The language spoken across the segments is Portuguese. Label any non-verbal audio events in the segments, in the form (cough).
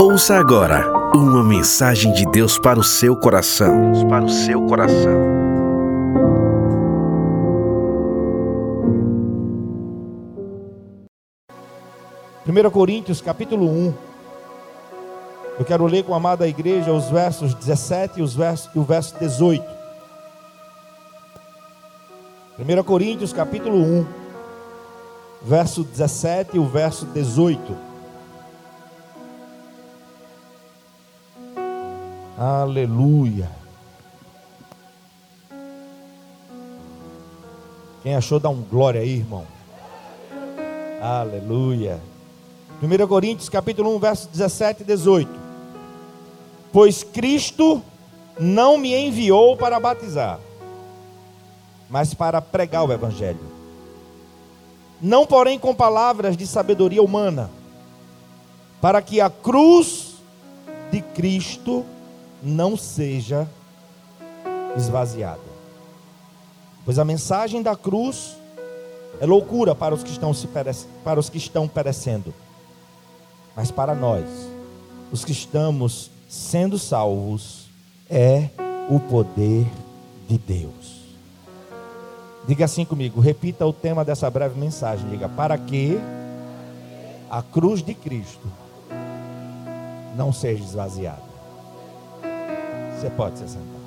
Ouça agora uma mensagem de Deus para o seu coração. Deus para o seu coração. Primeira Coríntios, capítulo 1. Eu quero ler com a amada igreja os versos 17 e, os versos, e o verso 18. 1 Coríntios, capítulo 1, verso 17 e o verso 18. Aleluia. Quem achou, dá um glória aí, irmão. Aleluia. 1 Coríntios capítulo 1, verso 17 e 18. Pois Cristo não me enviou para batizar, mas para pregar o Evangelho. Não, porém, com palavras de sabedoria humana, para que a cruz de Cristo não seja esvaziada. Pois a mensagem da cruz é loucura para os que estão, se para os que estão perecendo. Mas para nós, os que estamos sendo salvos, é o poder de Deus. Diga assim comigo, repita o tema dessa breve mensagem. Diga, para que a cruz de Cristo não seja esvaziada. Você pode se sentar.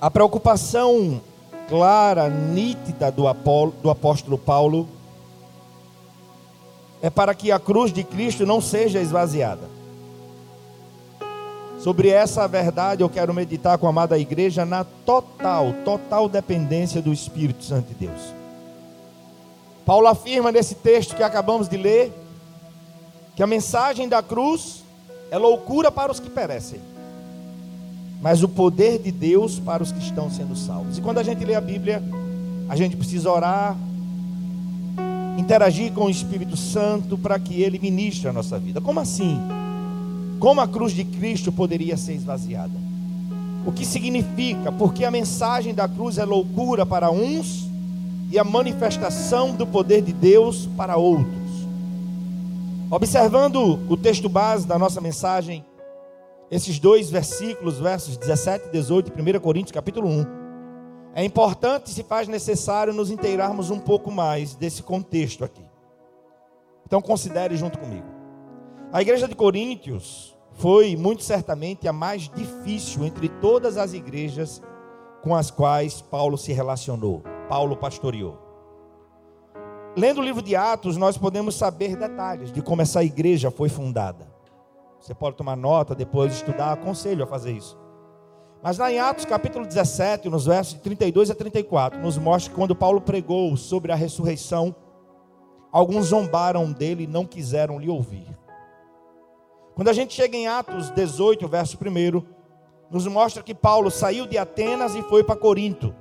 A preocupação clara, nítida do, do apóstolo Paulo é para que a cruz de Cristo não seja esvaziada. Sobre essa verdade eu quero meditar com a amada igreja na total, total dependência do Espírito Santo de Deus. Paulo afirma nesse texto que acabamos de ler que a mensagem da cruz é loucura para os que perecem, mas o poder de Deus para os que estão sendo salvos. E quando a gente lê a Bíblia, a gente precisa orar, interagir com o Espírito Santo para que ele ministre a nossa vida. Como assim? Como a cruz de Cristo poderia ser esvaziada? O que significa? Porque a mensagem da cruz é loucura para uns e a manifestação do poder de Deus para outros. Observando o texto base da nossa mensagem, esses dois versículos, versos 17 e 18, 1 Coríntios capítulo 1, é importante e se faz necessário nos inteirarmos um pouco mais desse contexto aqui. Então considere junto comigo. A igreja de Coríntios foi muito certamente a mais difícil entre todas as igrejas com as quais Paulo se relacionou, Paulo pastoreou. Lendo o livro de Atos, nós podemos saber detalhes de como essa igreja foi fundada. Você pode tomar nota, depois estudar, aconselho a fazer isso. Mas lá em Atos capítulo 17, nos versos de 32 a 34, nos mostra que quando Paulo pregou sobre a ressurreição, alguns zombaram dele e não quiseram lhe ouvir. Quando a gente chega em Atos 18, verso 1, nos mostra que Paulo saiu de Atenas e foi para Corinto.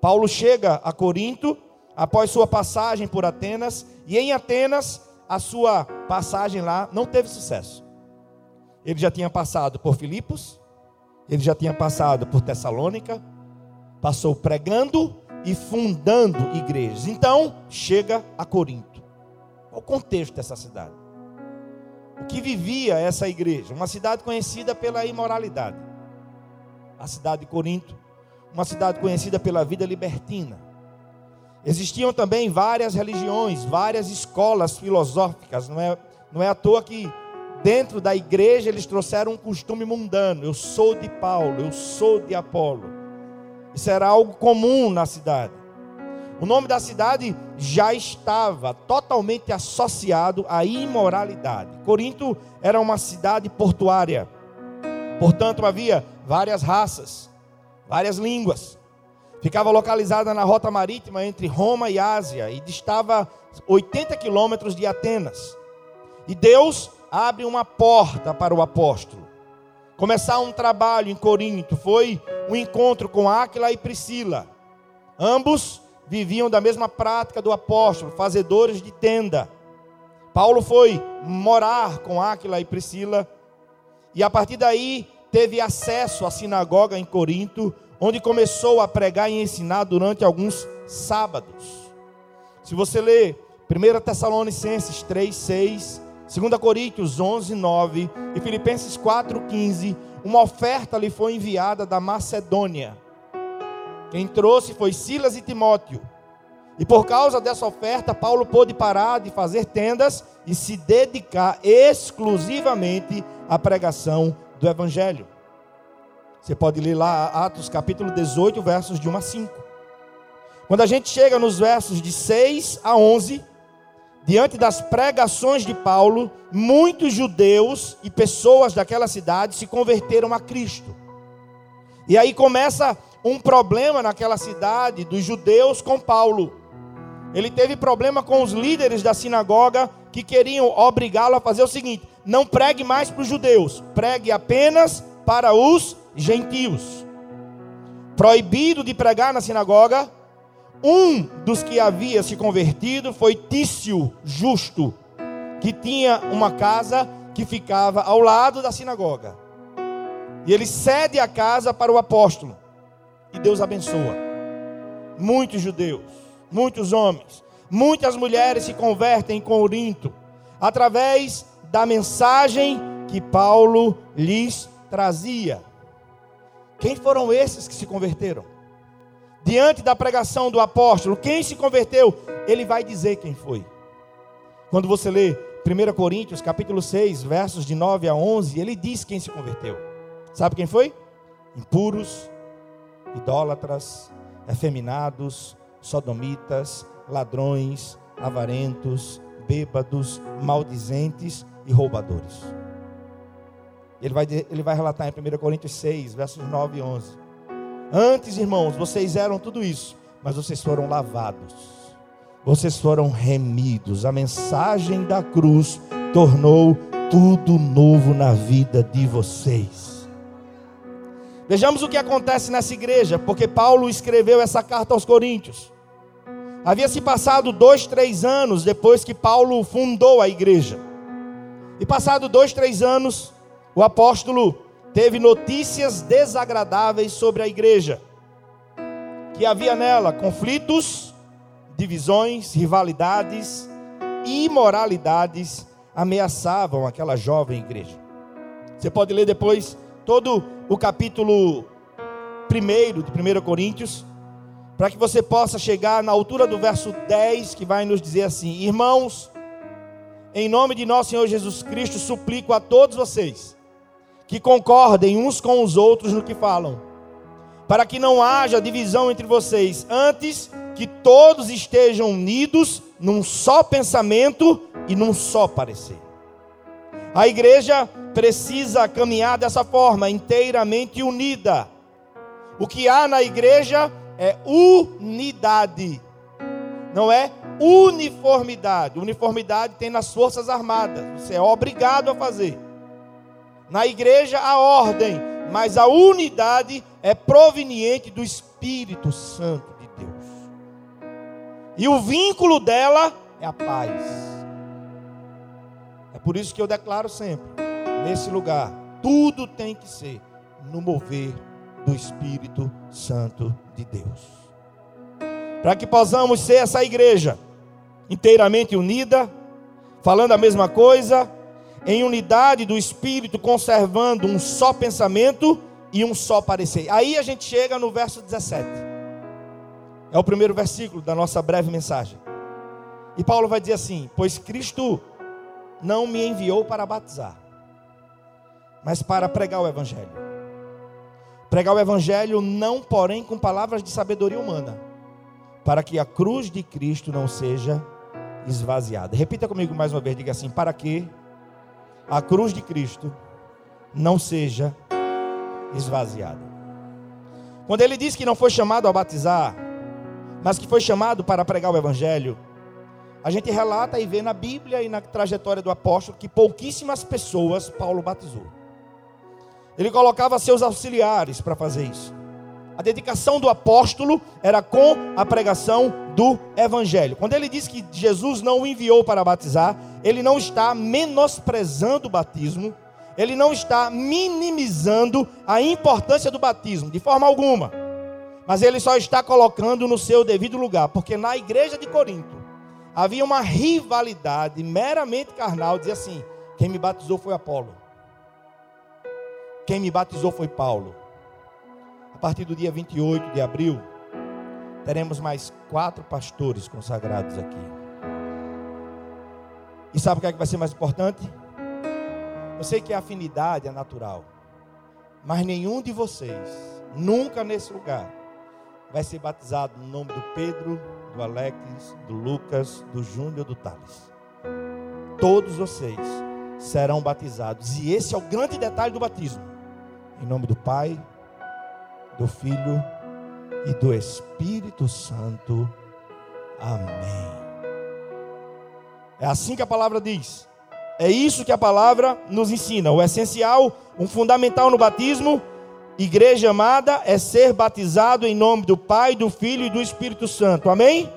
Paulo chega a Corinto após sua passagem por Atenas, e em Atenas, a sua passagem lá não teve sucesso. Ele já tinha passado por Filipos, ele já tinha passado por Tessalônica, passou pregando e fundando igrejas. Então, chega a Corinto. Qual o contexto dessa cidade? O que vivia essa igreja? Uma cidade conhecida pela imoralidade. A cidade de Corinto, uma cidade conhecida pela vida libertina Existiam também várias religiões, várias escolas filosóficas. Não é, não é à toa que dentro da igreja eles trouxeram um costume mundano. Eu sou de Paulo, eu sou de Apolo. Isso era algo comum na cidade. O nome da cidade já estava totalmente associado à imoralidade. Corinto era uma cidade portuária. Portanto, havia várias raças, várias línguas. Ficava localizada na rota marítima entre Roma e Ásia e distava 80 quilômetros de Atenas. E Deus abre uma porta para o apóstolo. Começar um trabalho em Corinto foi um encontro com Áquila e Priscila. Ambos viviam da mesma prática do apóstolo, fazedores de tenda. Paulo foi morar com Áquila e Priscila e a partir daí teve acesso à sinagoga em Corinto, onde começou a pregar e ensinar durante alguns sábados. Se você ler 1 Tessalonicenses 3, 6, 2 Coríntios 11, 9 e Filipenses 4, 15, uma oferta lhe foi enviada da Macedônia. Quem trouxe foi Silas e Timóteo. E por causa dessa oferta, Paulo pôde parar de fazer tendas e se dedicar exclusivamente à pregação do Evangelho. Você pode ler lá Atos capítulo 18, versos de 1 a 5. Quando a gente chega nos versos de 6 a 11, diante das pregações de Paulo, muitos judeus e pessoas daquela cidade se converteram a Cristo. E aí começa um problema naquela cidade dos judeus com Paulo. Ele teve problema com os líderes da sinagoga que queriam obrigá-lo a fazer o seguinte: não pregue mais para os judeus, pregue apenas para os gentios. Proibido de pregar na sinagoga, um dos que havia se convertido foi Tício Justo, que tinha uma casa que ficava ao lado da sinagoga. E ele cede a casa para o apóstolo. E Deus abençoa. Muitos judeus, muitos homens, muitas mulheres se convertem em Corinto através da mensagem que Paulo lhes trazia. Quem foram esses que se converteram? Diante da pregação do apóstolo, quem se converteu? Ele vai dizer quem foi. Quando você lê 1 Coríntios, capítulo 6, versos de 9 a 11, ele diz quem se converteu. Sabe quem foi? Impuros, idólatras, efeminados, sodomitas, ladrões, avarentos, bêbados, maldizentes e roubadores. Ele vai, ele vai relatar em 1 Coríntios 6, versos 9 e 11. Antes, irmãos, vocês eram tudo isso, mas vocês foram lavados, vocês foram remidos. A mensagem da cruz tornou tudo novo na vida de vocês. Vejamos o que acontece nessa igreja, porque Paulo escreveu essa carta aos Coríntios. Havia se passado dois, três anos depois que Paulo fundou a igreja. E passado dois, três anos, o apóstolo teve notícias desagradáveis sobre a igreja, que havia nela conflitos, divisões, rivalidades, imoralidades ameaçavam aquela jovem igreja. Você pode ler depois todo o capítulo 1 de 1 Coríntios, para que você possa chegar na altura do verso 10, que vai nos dizer assim: Irmãos, em nome de nosso Senhor Jesus Cristo, suplico a todos vocês que concordem uns com os outros no que falam, para que não haja divisão entre vocês, antes que todos estejam unidos num só pensamento e num só parecer. A igreja precisa caminhar dessa forma, inteiramente unida. O que há na igreja é unidade, não é uniformidade. Uniformidade tem nas Forças Armadas, você é obrigado a fazer. Na igreja a ordem, mas a unidade é proveniente do Espírito Santo de Deus. E o vínculo dela é a paz. É por isso que eu declaro sempre, nesse lugar, tudo tem que ser no mover do Espírito Santo de Deus. Para que possamos ser essa igreja inteiramente unida, falando a mesma coisa, em unidade do espírito, conservando um só pensamento e um só parecer. Aí a gente chega no verso 17. É o primeiro versículo da nossa breve mensagem. E Paulo vai dizer assim: Pois Cristo não me enviou para batizar, mas para pregar o Evangelho. Pregar o Evangelho, não, porém, com palavras de sabedoria humana, para que a cruz de Cristo não seja esvaziada. Repita comigo mais uma vez: diga assim: Para que a cruz de Cristo não seja esvaziada. Quando ele diz que não foi chamado a batizar, mas que foi chamado para pregar o Evangelho, a gente relata e vê na Bíblia e na trajetória do apóstolo que pouquíssimas pessoas Paulo batizou. Ele colocava seus auxiliares para fazer isso. A dedicação do apóstolo era com a pregação do evangelho. Quando ele diz que Jesus não o enviou para batizar, ele não está menosprezando o batismo, ele não está minimizando a importância do batismo, de forma alguma. Mas ele só está colocando no seu devido lugar, porque na igreja de Corinto Havia uma rivalidade meramente carnal, dizia assim: quem me batizou foi Apolo. Quem me batizou foi Paulo. Partir do dia 28 de abril, teremos mais quatro pastores consagrados aqui. E sabe o que, é que vai ser mais importante? Eu sei que a afinidade é natural, mas nenhum de vocês, nunca nesse lugar, vai ser batizado no nome do Pedro, do Alex, do Lucas, do Júnior, do Thales. Todos vocês serão batizados. E esse é o grande detalhe do batismo. Em nome do Pai, do Filho e do Espírito Santo. Amém. É assim que a palavra diz. É isso que a palavra nos ensina. O essencial, um fundamental no batismo, igreja amada, é ser batizado em nome do Pai, do Filho e do Espírito Santo. Amém?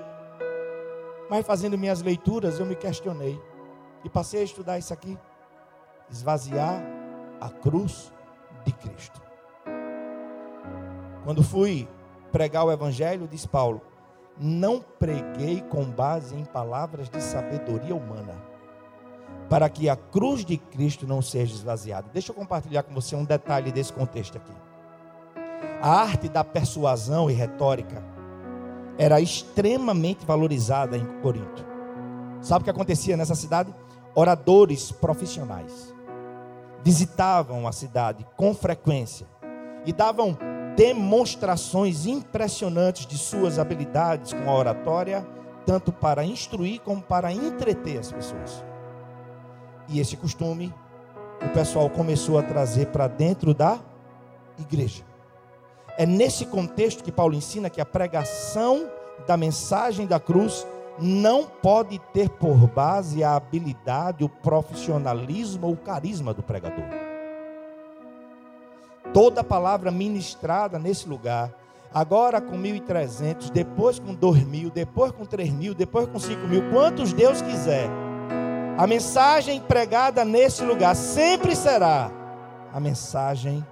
Mas fazendo minhas leituras, eu me questionei e passei a estudar isso aqui. Esvaziar a cruz de Cristo. Quando fui pregar o Evangelho, diz Paulo: Não preguei com base em palavras de sabedoria humana, para que a cruz de Cristo não seja esvaziada. Deixa eu compartilhar com você um detalhe desse contexto aqui. A arte da persuasão e retórica era extremamente valorizada em Corinto. Sabe o que acontecia nessa cidade? Oradores profissionais visitavam a cidade com frequência e davam demonstrações impressionantes de suas habilidades com a oratória, tanto para instruir como para entreter as pessoas. E esse costume o pessoal começou a trazer para dentro da igreja. É nesse contexto que Paulo ensina que a pregação da mensagem da cruz não pode ter por base a habilidade, o profissionalismo ou o carisma do pregador. Toda palavra ministrada nesse lugar, agora com 1.300, depois com 2.000, depois com 3.000, depois com 5.000, quantos Deus quiser. A mensagem pregada nesse lugar sempre será a mensagem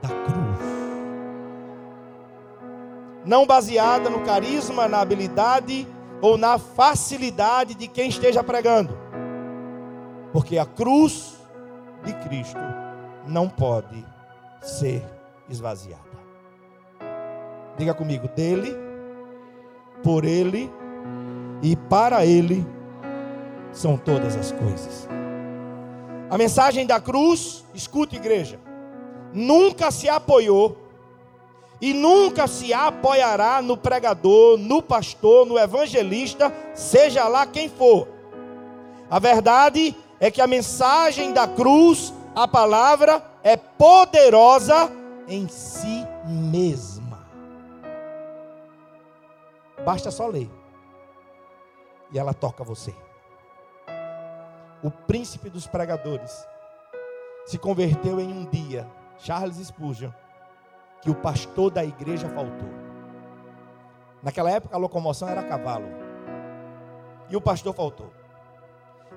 da cruz. Não baseada no carisma, na habilidade, ou na facilidade de quem esteja pregando. Porque a cruz de Cristo não pode ser esvaziada. Diga comigo, dele, por ele e para ele são todas as coisas. A mensagem da cruz, escuta igreja, nunca se apoiou e nunca se apoiará no pregador, no pastor, no evangelista, seja lá quem for. A verdade é que a mensagem da cruz, a palavra, é poderosa em si mesma. Basta só ler. E ela toca você. O príncipe dos pregadores se converteu em um dia, Charles Spurgeon que o pastor da igreja faltou. Naquela época a locomoção era a cavalo. E o pastor faltou.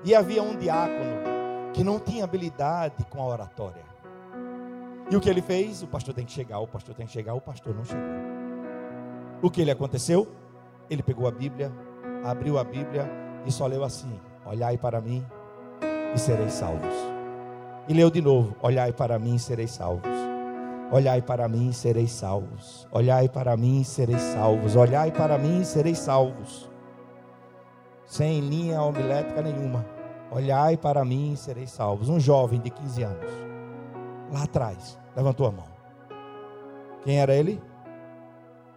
E havia um diácono que não tinha habilidade com a oratória. E o que ele fez? O pastor tem que chegar, o pastor tem que chegar, o pastor não chegou. O que ele aconteceu? Ele pegou a Bíblia, abriu a Bíblia e só leu assim: Olhai para mim e sereis salvos. E leu de novo: Olhai para mim e sereis salvos. Olhai para mim e sereis salvos. Olhai para mim e sereis salvos. Olhai para mim e sereis salvos. Sem linha homilética nenhuma. Olhai para mim e sereis salvos. Um jovem de 15 anos. Lá atrás. Levantou a mão. Quem era ele?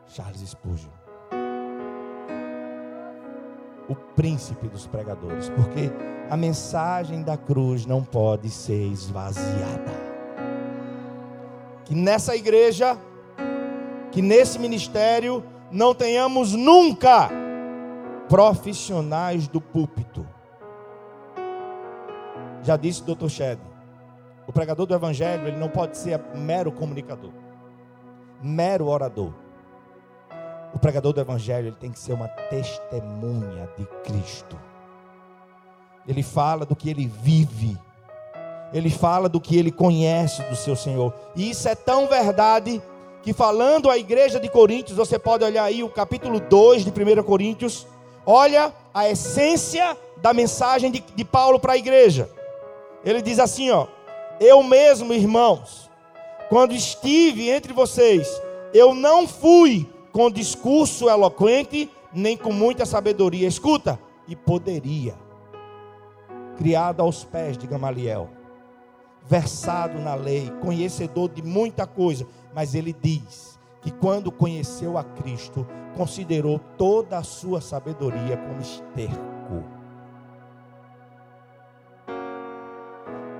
Charles Spurgeon. O príncipe dos pregadores. Porque a mensagem da cruz não pode ser esvaziada que nessa igreja, que nesse ministério, não tenhamos nunca profissionais do púlpito. Já disse Dr. Shed, o pregador do evangelho, ele não pode ser mero comunicador, mero orador. O pregador do evangelho, ele tem que ser uma testemunha de Cristo. Ele fala do que ele vive ele fala do que ele conhece do seu Senhor. E isso é tão verdade que falando à igreja de Coríntios, você pode olhar aí o capítulo 2 de 1 Coríntios, olha a essência da mensagem de, de Paulo para a igreja. Ele diz assim: ó, eu mesmo, irmãos, quando estive entre vocês, eu não fui com discurso eloquente, nem com muita sabedoria. Escuta, e poderia. Criado aos pés de Gamaliel, versado na lei, conhecedor de muita coisa, mas ele diz que quando conheceu a Cristo, considerou toda a sua sabedoria como esterco.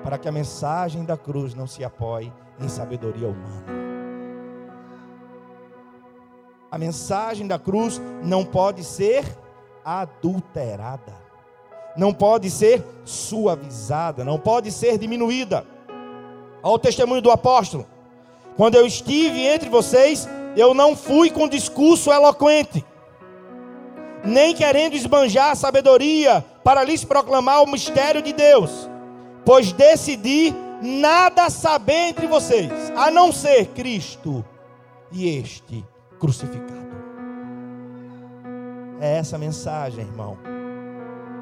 Para que a mensagem da cruz não se apoie em sabedoria humana. A mensagem da cruz não pode ser adulterada, não pode ser suavizada, não pode ser diminuída. Olha o testemunho do apóstolo. Quando eu estive entre vocês, eu não fui com discurso eloquente, nem querendo esbanjar sabedoria para lhes proclamar o mistério de Deus, pois decidi nada saber entre vocês, a não ser Cristo e este crucificado. É essa mensagem, irmão.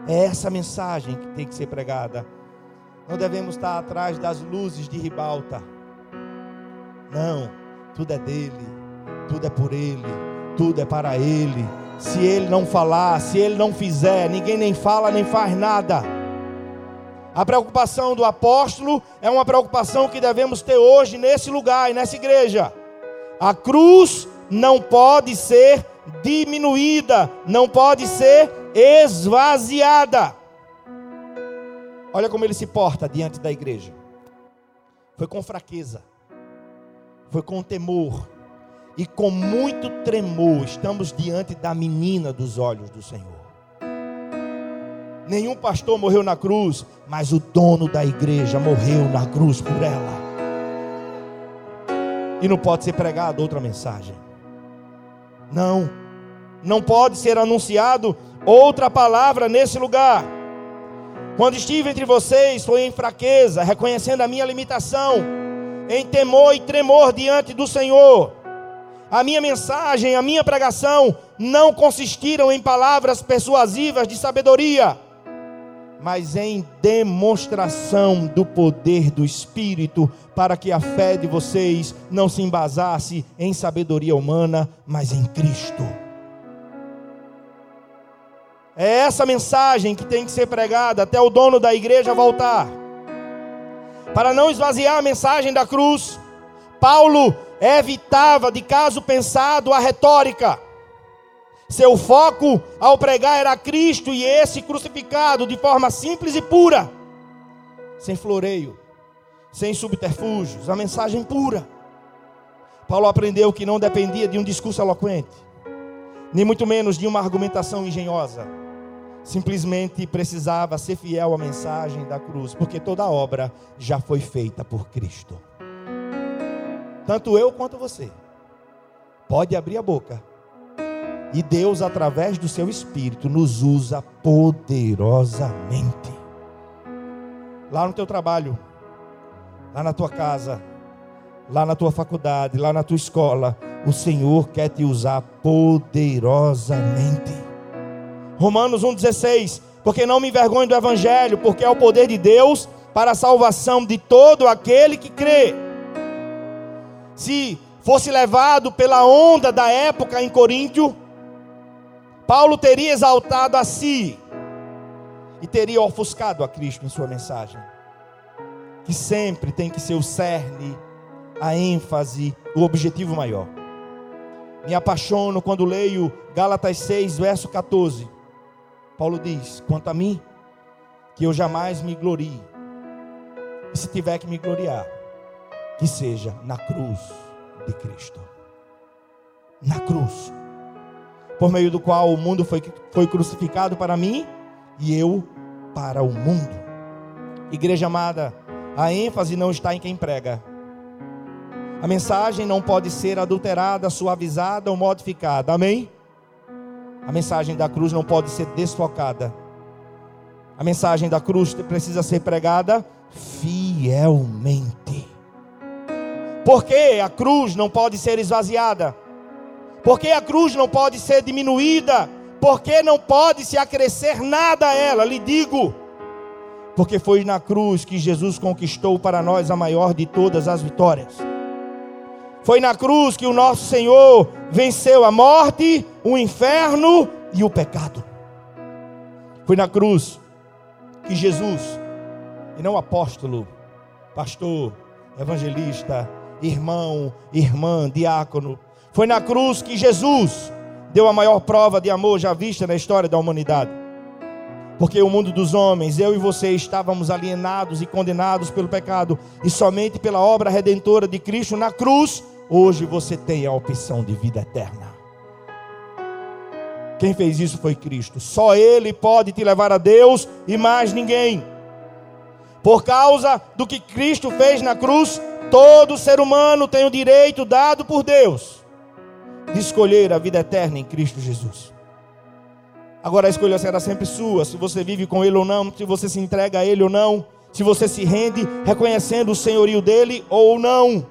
É essa mensagem que tem que ser pregada. Não devemos estar atrás das luzes de ribalta. Não, tudo é dele, tudo é por ele, tudo é para ele. Se ele não falar, se ele não fizer, ninguém nem fala nem faz nada. A preocupação do apóstolo é uma preocupação que devemos ter hoje nesse lugar e nessa igreja. A cruz não pode ser diminuída, não pode ser esvaziada. Olha como ele se porta diante da igreja. Foi com fraqueza, foi com temor e com muito tremor. Estamos diante da menina dos olhos do Senhor. Nenhum pastor morreu na cruz, mas o dono da igreja morreu na cruz por ela. E não pode ser pregada outra mensagem. Não, não pode ser anunciado outra palavra nesse lugar. Quando estive entre vocês, foi em fraqueza, reconhecendo a minha limitação, em temor e tremor diante do Senhor. A minha mensagem, a minha pregação não consistiram em palavras persuasivas de sabedoria, mas em demonstração do poder do Espírito, para que a fé de vocês não se embasasse em sabedoria humana, mas em Cristo. É essa mensagem que tem que ser pregada até o dono da igreja voltar. Para não esvaziar a mensagem da cruz, Paulo evitava de caso pensado a retórica. Seu foco ao pregar era Cristo e esse crucificado de forma simples e pura, sem floreio, sem subterfúgios, a mensagem pura. Paulo aprendeu que não dependia de um discurso eloquente, nem muito menos de uma argumentação engenhosa simplesmente precisava ser fiel à mensagem da cruz, porque toda obra já foi feita por Cristo. Tanto eu quanto você. Pode abrir a boca. E Deus, através do seu Espírito, nos usa poderosamente. Lá no teu trabalho, lá na tua casa, lá na tua faculdade, lá na tua escola, o Senhor quer te usar poderosamente. Romanos 1,16: Porque não me envergonho do Evangelho, porque é o poder de Deus para a salvação de todo aquele que crê. Se fosse levado pela onda da época em Coríntio, Paulo teria exaltado a si e teria ofuscado a Cristo em sua mensagem. Que sempre tem que ser o cerne, a ênfase, o objetivo maior. Me apaixono quando leio Gálatas 6, verso 14 Paulo diz: quanto a mim, que eu jamais me glorie. E se tiver que me gloriar, que seja na cruz de Cristo. Na cruz. Por meio do qual o mundo foi, foi crucificado para mim e eu para o mundo. Igreja amada, a ênfase não está em quem prega. A mensagem não pode ser adulterada, suavizada ou modificada. Amém? A mensagem da cruz não pode ser desfocada. A mensagem da cruz precisa ser pregada fielmente. Porque a cruz não pode ser esvaziada? Porque a cruz não pode ser diminuída porque não pode se acrescer nada a ela, lhe digo. Porque foi na cruz que Jesus conquistou para nós a maior de todas as vitórias. Foi na cruz que o nosso Senhor venceu a morte, o inferno e o pecado. Foi na cruz que Jesus, e não apóstolo, pastor, evangelista, irmão, irmã, diácono, foi na cruz que Jesus deu a maior prova de amor já vista na história da humanidade. Porque o mundo dos homens, eu e você, estávamos alienados e condenados pelo pecado, e somente pela obra redentora de Cristo na cruz, hoje você tem a opção de vida eterna. Quem fez isso foi Cristo. Só Ele pode te levar a Deus e mais ninguém. Por causa do que Cristo fez na cruz, todo ser humano tem o direito dado por Deus de escolher a vida eterna em Cristo Jesus. Agora a escolha será sempre sua, se você vive com Ele ou não, se você se entrega a Ele ou não, se você se rende reconhecendo o senhorio dele ou não.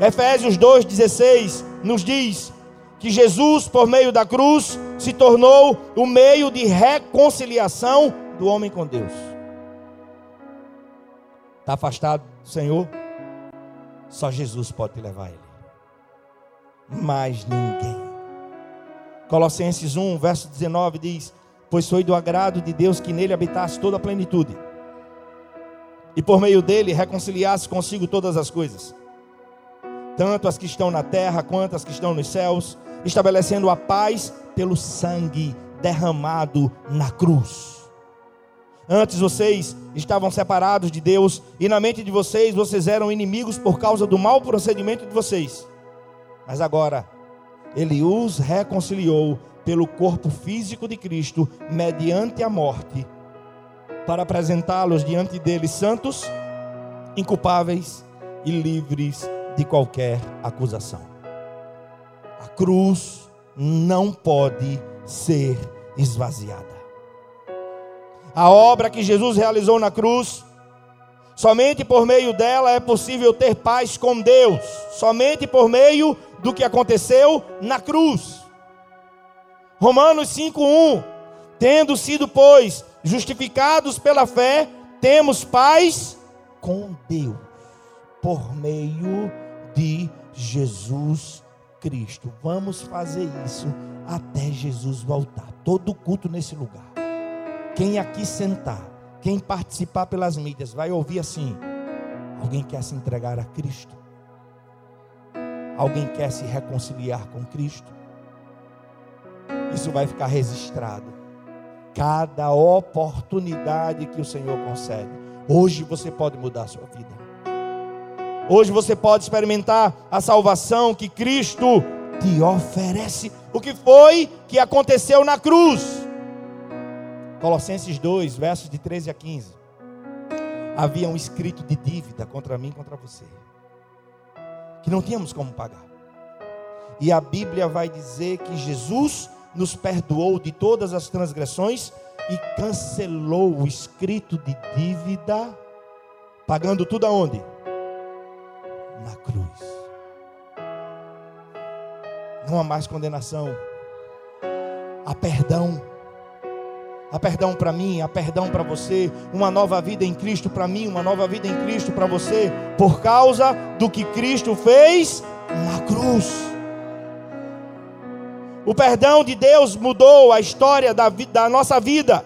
Efésios 2,16 nos diz que Jesus, por meio da cruz, se tornou o meio de reconciliação do homem com Deus. Está afastado do Senhor? Só Jesus pode te levar a Ele mais ninguém. Colossenses 1, verso 19 diz: Pois foi do agrado de Deus que nele habitasse toda a plenitude, e por meio dele reconciliasse consigo todas as coisas, tanto as que estão na terra quanto as que estão nos céus, estabelecendo a paz pelo sangue derramado na cruz. Antes vocês estavam separados de Deus, e na mente de vocês vocês eram inimigos por causa do mau procedimento de vocês. Mas agora, ele os reconciliou pelo corpo físico de Cristo, mediante a morte, para apresentá-los diante dele santos, inculpáveis e livres de qualquer acusação. A cruz não pode ser esvaziada. A obra que Jesus realizou na cruz Somente por meio dela é possível ter paz com Deus. Somente por meio do que aconteceu na cruz. Romanos 5:1 Tendo sido, pois, justificados pela fé, temos paz com Deus por meio de Jesus Cristo. Vamos fazer isso até Jesus voltar. Todo culto nesse lugar. Quem aqui sentar quem participar pelas mídias vai ouvir assim: alguém quer se entregar a Cristo? Alguém quer se reconciliar com Cristo? Isso vai ficar registrado. Cada oportunidade que o Senhor concede. Hoje você pode mudar a sua vida. Hoje você pode experimentar a salvação que Cristo te oferece. O que foi que aconteceu na cruz? Colossenses 2, versos de 13 a 15. Havia um escrito de dívida contra mim e contra você, que não tínhamos como pagar. E a Bíblia vai dizer que Jesus nos perdoou de todas as transgressões e cancelou o escrito de dívida, pagando tudo aonde? Na cruz. Não há mais condenação, há perdão há perdão para mim, há perdão para você, uma nova vida em Cristo para mim, uma nova vida em Cristo para você, por causa do que Cristo fez na cruz. O perdão de Deus mudou a história da, vida, da nossa vida.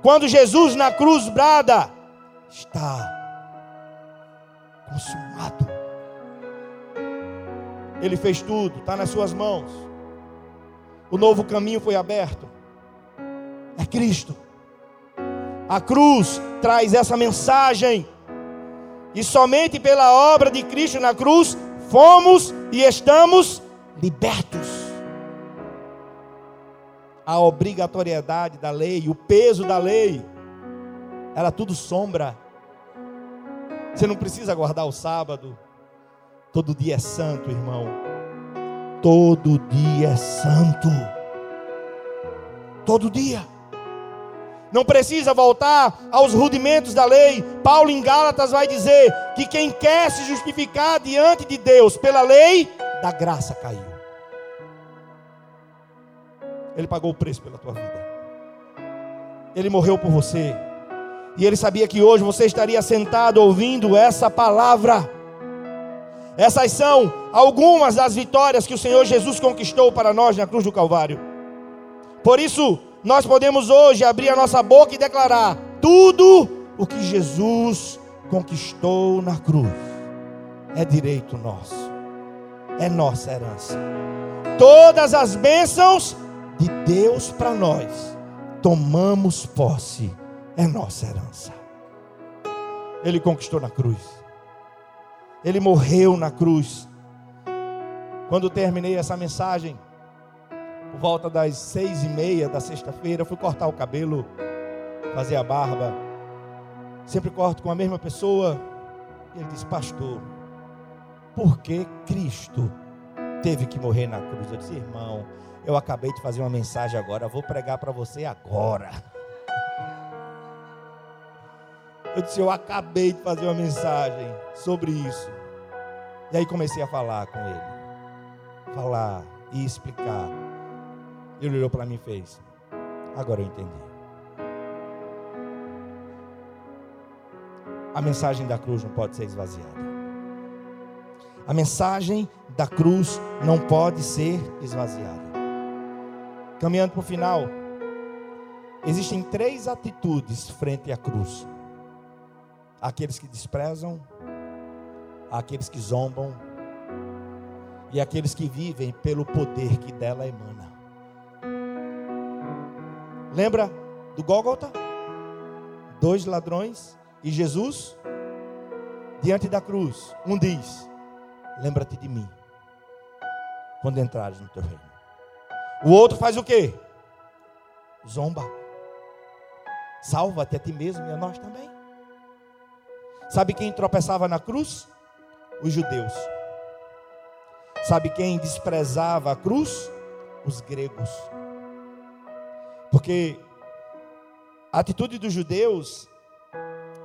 Quando Jesus na cruz brada, está consumado. Ele fez tudo, está nas suas mãos. O novo caminho foi aberto é Cristo. A cruz traz essa mensagem. E somente pela obra de Cristo na cruz fomos e estamos libertos. A obrigatoriedade da lei, o peso da lei, era tudo sombra. Você não precisa guardar o sábado. Todo dia é santo, irmão. Todo dia é santo. Todo dia não precisa voltar aos rudimentos da lei. Paulo em Gálatas vai dizer que quem quer se justificar diante de Deus pela lei, da graça caiu. Ele pagou o preço pela tua vida. Ele morreu por você. E ele sabia que hoje você estaria sentado ouvindo essa palavra. Essas são algumas das vitórias que o Senhor Jesus conquistou para nós na cruz do Calvário. Por isso, nós podemos hoje abrir a nossa boca e declarar: tudo o que Jesus conquistou na cruz é direito nosso, é nossa herança. Todas as bênçãos de Deus para nós, tomamos posse, é nossa herança. Ele conquistou na cruz, ele morreu na cruz. Quando terminei essa mensagem, por volta das seis e meia da sexta-feira, fui cortar o cabelo, fazer a barba. Sempre corto com a mesma pessoa. E ele disse, pastor, por que Cristo teve que morrer na cruz? Eu disse, irmão, eu acabei de fazer uma mensagem agora, vou pregar para você agora. Eu disse, eu acabei de fazer uma mensagem sobre isso. E aí comecei a falar com ele. Falar e explicar. Ele olhou para mim e fez. Agora eu entendi. A mensagem da cruz não pode ser esvaziada. A mensagem da cruz não pode ser esvaziada. Caminhando para o final, existem três atitudes frente à cruz: aqueles que desprezam, aqueles que zombam e aqueles que vivem pelo poder que dela emana. Lembra do Gólgota? Dois ladrões e Jesus diante da cruz. Um diz: Lembra-te de mim quando entrares no teu reino. O outro faz o quê? Zomba. Salva-te a ti mesmo e a nós também. Sabe quem tropeçava na cruz? Os judeus. Sabe quem desprezava a cruz? Os gregos. Porque a atitude dos judeus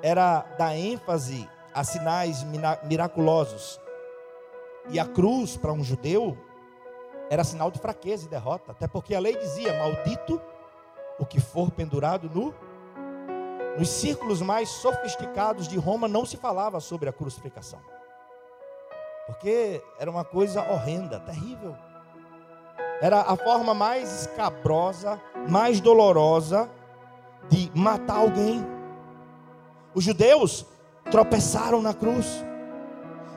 era dar ênfase a sinais miraculosos. E a cruz, para um judeu, era sinal de fraqueza e derrota. Até porque a lei dizia: Maldito o que for pendurado no. Nos círculos mais sofisticados de Roma não se falava sobre a crucificação. Porque era uma coisa horrenda, terrível. Era a forma mais escabrosa, mais dolorosa de matar alguém. Os judeus tropeçaram na cruz.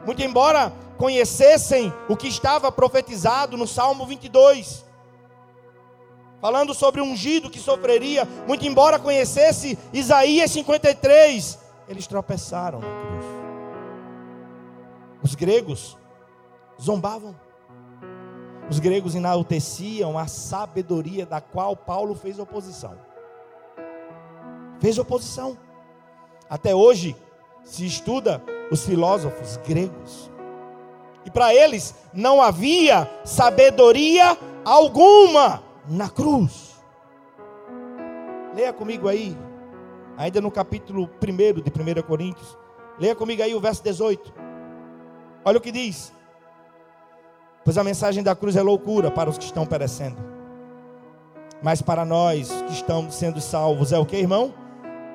Muito embora conhecessem o que estava profetizado no Salmo 22, falando sobre um ungido que sofreria, muito embora conhecesse Isaías 53, eles tropeçaram na cruz. Os gregos zombavam. Os gregos enalteciam a sabedoria da qual Paulo fez oposição. Fez oposição. Até hoje se estuda os filósofos gregos. E para eles não havia sabedoria alguma na cruz. Leia comigo aí, ainda no capítulo 1 de 1 Coríntios. Leia comigo aí o verso 18. Olha o que diz. Pois a mensagem da cruz é loucura para os que estão perecendo. Mas para nós que estamos sendo salvos é o que, irmão?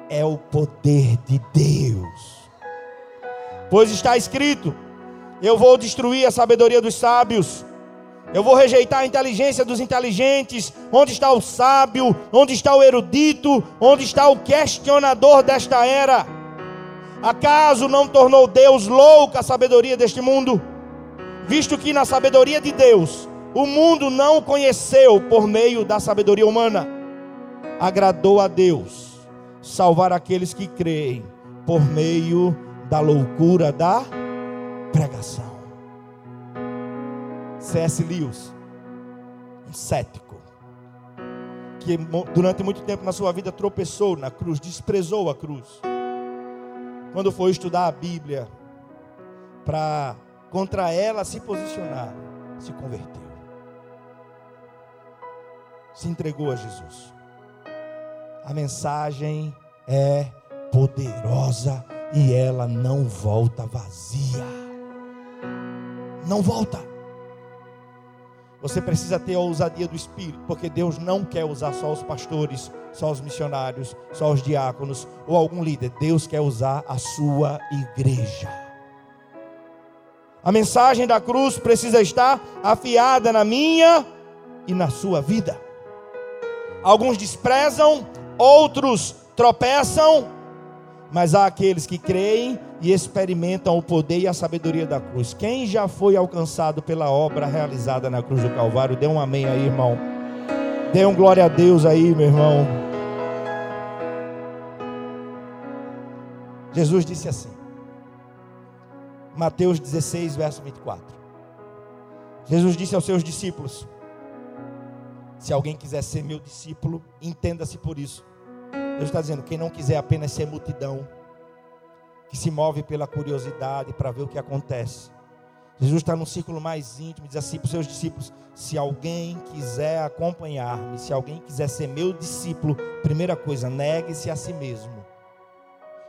É o poder de Deus. Pois está escrito: Eu vou destruir a sabedoria dos sábios. Eu vou rejeitar a inteligência dos inteligentes. Onde está o sábio? Onde está o erudito? Onde está o questionador desta era? Acaso não tornou Deus louca a sabedoria deste mundo? Visto que na sabedoria de Deus, o mundo não o conheceu por meio da sabedoria humana, agradou a Deus salvar aqueles que creem por meio da loucura da pregação. C.S. Lewis, um cético, que durante muito tempo na sua vida tropeçou na cruz, desprezou a cruz. Quando foi estudar a Bíblia para contra ela se posicionar, se converteu. Se entregou a Jesus. A mensagem é poderosa e ela não volta vazia. Não volta. Você precisa ter a ousadia do Espírito, porque Deus não quer usar só os pastores, só os missionários, só os diáconos ou algum líder. Deus quer usar a sua igreja. A mensagem da cruz precisa estar afiada na minha e na sua vida. Alguns desprezam, outros tropeçam, mas há aqueles que creem e experimentam o poder e a sabedoria da cruz. Quem já foi alcançado pela obra realizada na cruz do Calvário, dê um amém aí, irmão. Dê um glória a Deus aí, meu irmão. Jesus disse assim, Mateus 16, verso 24. Jesus disse aos seus discípulos: Se alguém quiser ser meu discípulo, entenda-se por isso Deus está dizendo: quem não quiser apenas ser multidão, que se move pela curiosidade para ver o que acontece. Jesus está num círculo mais íntimo, diz assim para os seus discípulos: se alguém quiser acompanhar-me, se alguém quiser ser meu discípulo, primeira coisa, negue-se a si mesmo.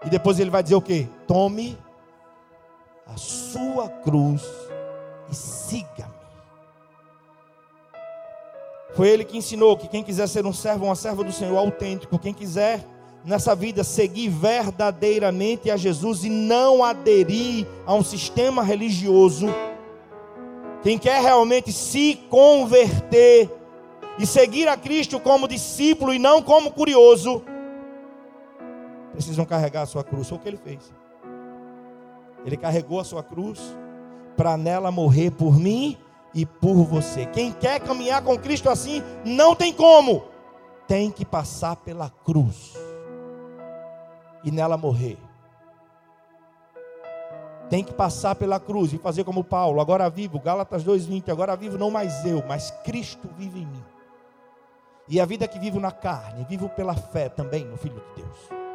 E depois ele vai dizer o que? Tome a sua cruz e siga-me. Foi ele que ensinou que quem quiser ser um servo, uma serva do Senhor autêntico, quem quiser nessa vida seguir verdadeiramente a Jesus e não aderir a um sistema religioso, quem quer realmente se converter e seguir a Cristo como discípulo e não como curioso, precisam carregar a sua cruz. Foi o que ele fez. Ele carregou a sua cruz para nela morrer por mim e por você. Quem quer caminhar com Cristo assim, não tem como. Tem que passar pela cruz e nela morrer. Tem que passar pela cruz e fazer como Paulo, agora vivo, Gálatas 2:20, agora vivo não mais eu, mas Cristo vive em mim. E a vida que vivo na carne, vivo pela fé também no Filho de Deus.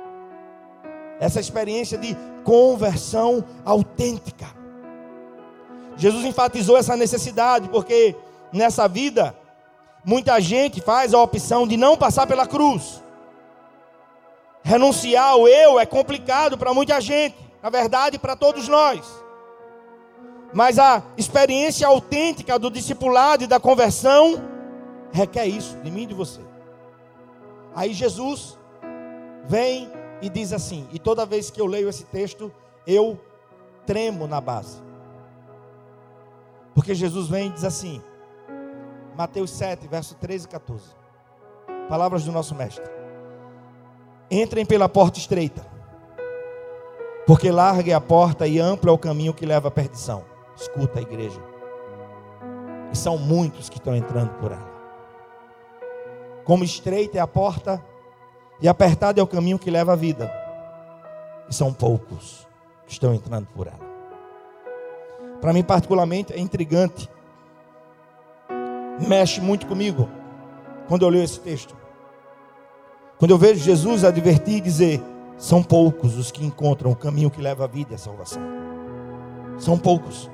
Essa experiência de conversão autêntica. Jesus enfatizou essa necessidade, porque nessa vida, muita gente faz a opção de não passar pela cruz. Renunciar ao eu é complicado para muita gente, na verdade, para todos nós. Mas a experiência autêntica do discipulado e da conversão requer isso, de mim e de você. Aí Jesus vem e diz assim, e toda vez que eu leio esse texto, eu tremo na base. Porque Jesus vem e diz assim, Mateus 7, verso 13 e 14. Palavras do nosso mestre. Entrem pela porta estreita, porque larga é a porta e amplo é o caminho que leva à perdição. Escuta a igreja. E são muitos que estão entrando por ela. Como estreita é a porta e apertado é o caminho que leva à vida. E são poucos que estão entrando por ela para mim particularmente é intrigante. Mexe muito comigo quando eu leio esse texto. Quando eu vejo Jesus advertir e dizer: são poucos os que encontram o caminho que leva à vida e à salvação. São poucos.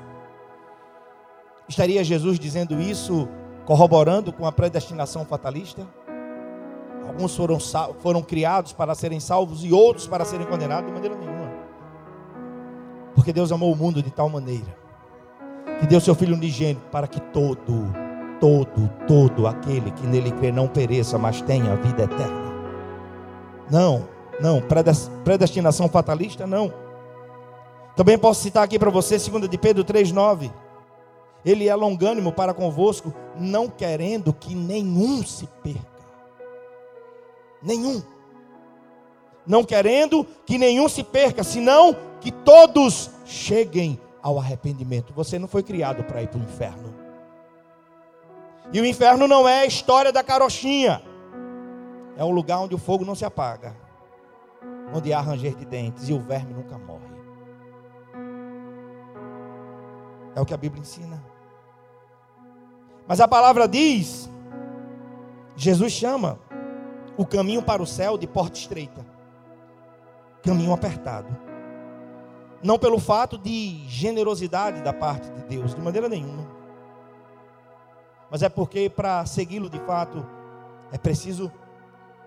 Estaria Jesus dizendo isso, corroborando com a predestinação fatalista? Alguns foram, foram criados para serem salvos e outros para serem condenados de maneira nenhuma. Porque Deus amou o mundo de tal maneira que deu seu Filho unigênito para que todo, todo, todo aquele que nele crê não pereça, mas tenha a vida eterna. Não, não, predestinação fatalista, não. Também posso citar aqui para você, 2 de Pedro 3,9. Ele é longânimo para convosco, não querendo que nenhum se perca. Nenhum. Não querendo que nenhum se perca, senão que todos cheguem ao arrependimento. Você não foi criado para ir para o inferno. E o inferno não é a história da carochinha. É um lugar onde o fogo não se apaga. Onde há ranger de dentes e o verme nunca morre. É o que a Bíblia ensina. Mas a palavra diz: Jesus chama o caminho para o céu de porta estreita, caminho apertado. Não pelo fato de generosidade da parte de Deus, de maneira nenhuma. Mas é porque para segui-lo de fato é preciso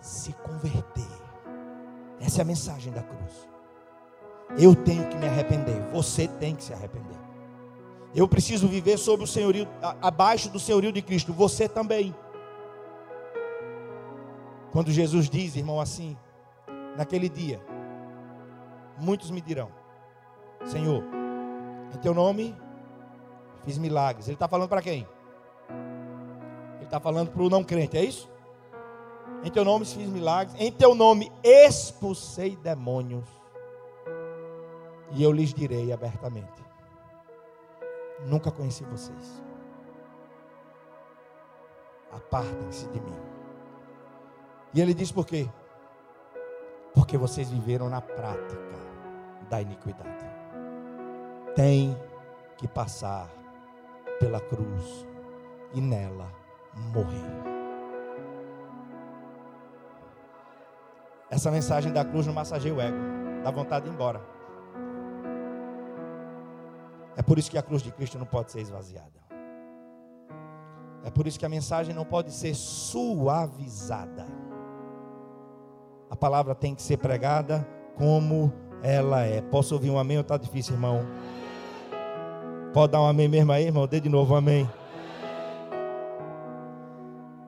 se converter. Essa é a mensagem da cruz. Eu tenho que me arrepender, você tem que se arrepender. Eu preciso viver sob o senhorio, abaixo do senhorio de Cristo. Você também. Quando Jesus diz, irmão, assim, naquele dia, muitos me dirão: Senhor, em teu nome fiz milagres. Ele está falando para quem? Ele está falando para o não crente, é isso? Em teu nome fiz milagres. Em teu nome expulsei demônios. E eu lhes direi abertamente: Nunca conheci vocês. Apartem-se de mim. E ele diz por quê? Porque vocês viveram na prática da iniquidade. Tem que passar pela cruz e nela morrer. Essa mensagem da cruz não massageia o ego, dá vontade de ir embora. É por isso que a cruz de Cristo não pode ser esvaziada. É por isso que a mensagem não pode ser suavizada. A palavra tem que ser pregada como ela é. Posso ouvir um amém ou está difícil, irmão? Pode dar um amém mesmo aí, irmão? Dê de novo um amém.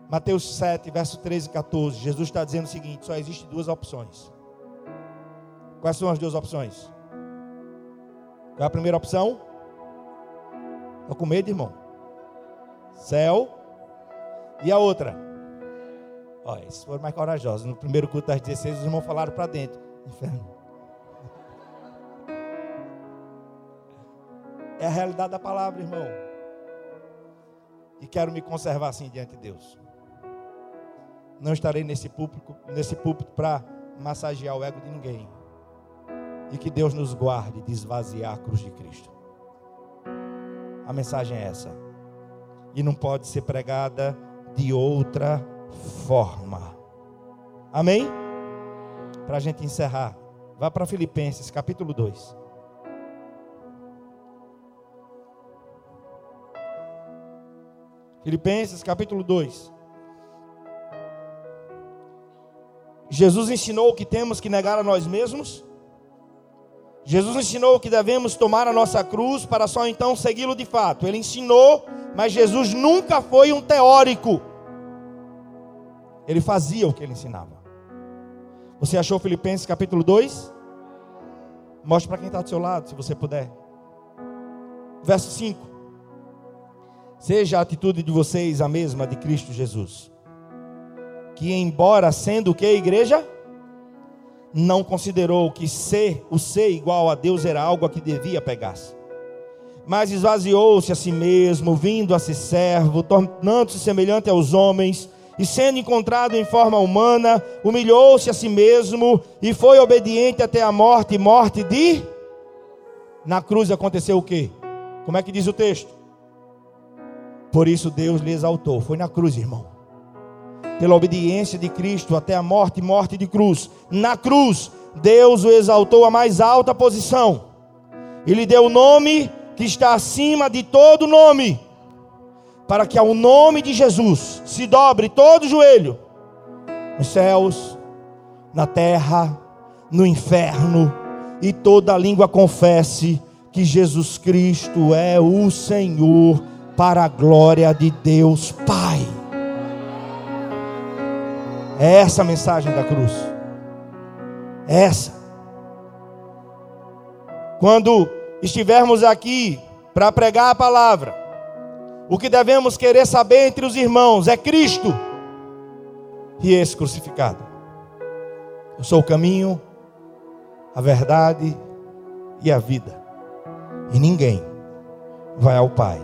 Mateus 7, verso 13 e 14. Jesus está dizendo o seguinte: só existem duas opções. Quais são as duas opções? Qual é a primeira opção? Estou com medo, irmão. Céu. E a outra? Olha, esses foram mais corajosos. No primeiro culto das 16, os irmãos falaram para dentro. (laughs) Inferno. É a realidade da palavra, irmão. E quero me conservar assim diante de Deus. Não estarei nesse púlpito, nesse púlpito para massagear o ego de ninguém. E que Deus nos guarde de esvaziar a cruz de Cristo. A mensagem é essa. E não pode ser pregada de outra forma. Amém? Para a gente encerrar. Vá para Filipenses capítulo 2. Filipenses capítulo 2. Jesus ensinou que temos que negar a nós mesmos Jesus ensinou que devemos tomar a nossa cruz para só então segui-lo de fato. Ele ensinou, mas Jesus nunca foi um teórico. Ele fazia o que ele ensinava. Você achou Filipenses capítulo 2? Mostre para quem está do seu lado, se você puder. Verso 5. Seja a atitude de vocês a mesma de Cristo Jesus. Que embora sendo o que, igreja? não considerou que ser, o ser igual a Deus era algo a que devia pegar-se. Mas esvaziou-se a si mesmo, vindo a ser servo, tornando-se semelhante aos homens, e sendo encontrado em forma humana, humilhou-se a si mesmo e foi obediente até a morte, morte de na cruz aconteceu o quê? Como é que diz o texto? Por isso Deus lhe exaltou. Foi na cruz, irmão pela obediência de Cristo até a morte morte de cruz. Na cruz, Deus o exaltou à mais alta posição e lhe deu o nome que está acima de todo nome, para que ao nome de Jesus se dobre todo joelho, nos céus, na terra, no inferno, e toda língua confesse que Jesus Cristo é o Senhor, para a glória de Deus Pai. É essa a mensagem da cruz. É essa. Quando estivermos aqui para pregar a palavra, o que devemos querer saber entre os irmãos é Cristo e esse crucificado. Eu sou o caminho, a verdade e a vida. E ninguém vai ao Pai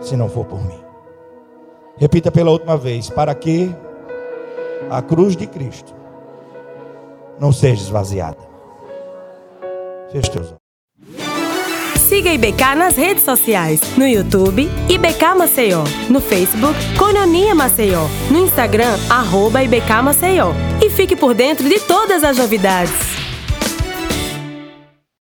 se não for por mim. Repita pela última vez: para que a cruz de Cristo não seja esvaziada. Feche teus olhos. Siga IBK nas redes sociais, no YouTube, IBK Maceió, no Facebook, Cononia Maceió, no Instagram, arroba IBK Maceió. E fique por dentro de todas as novidades.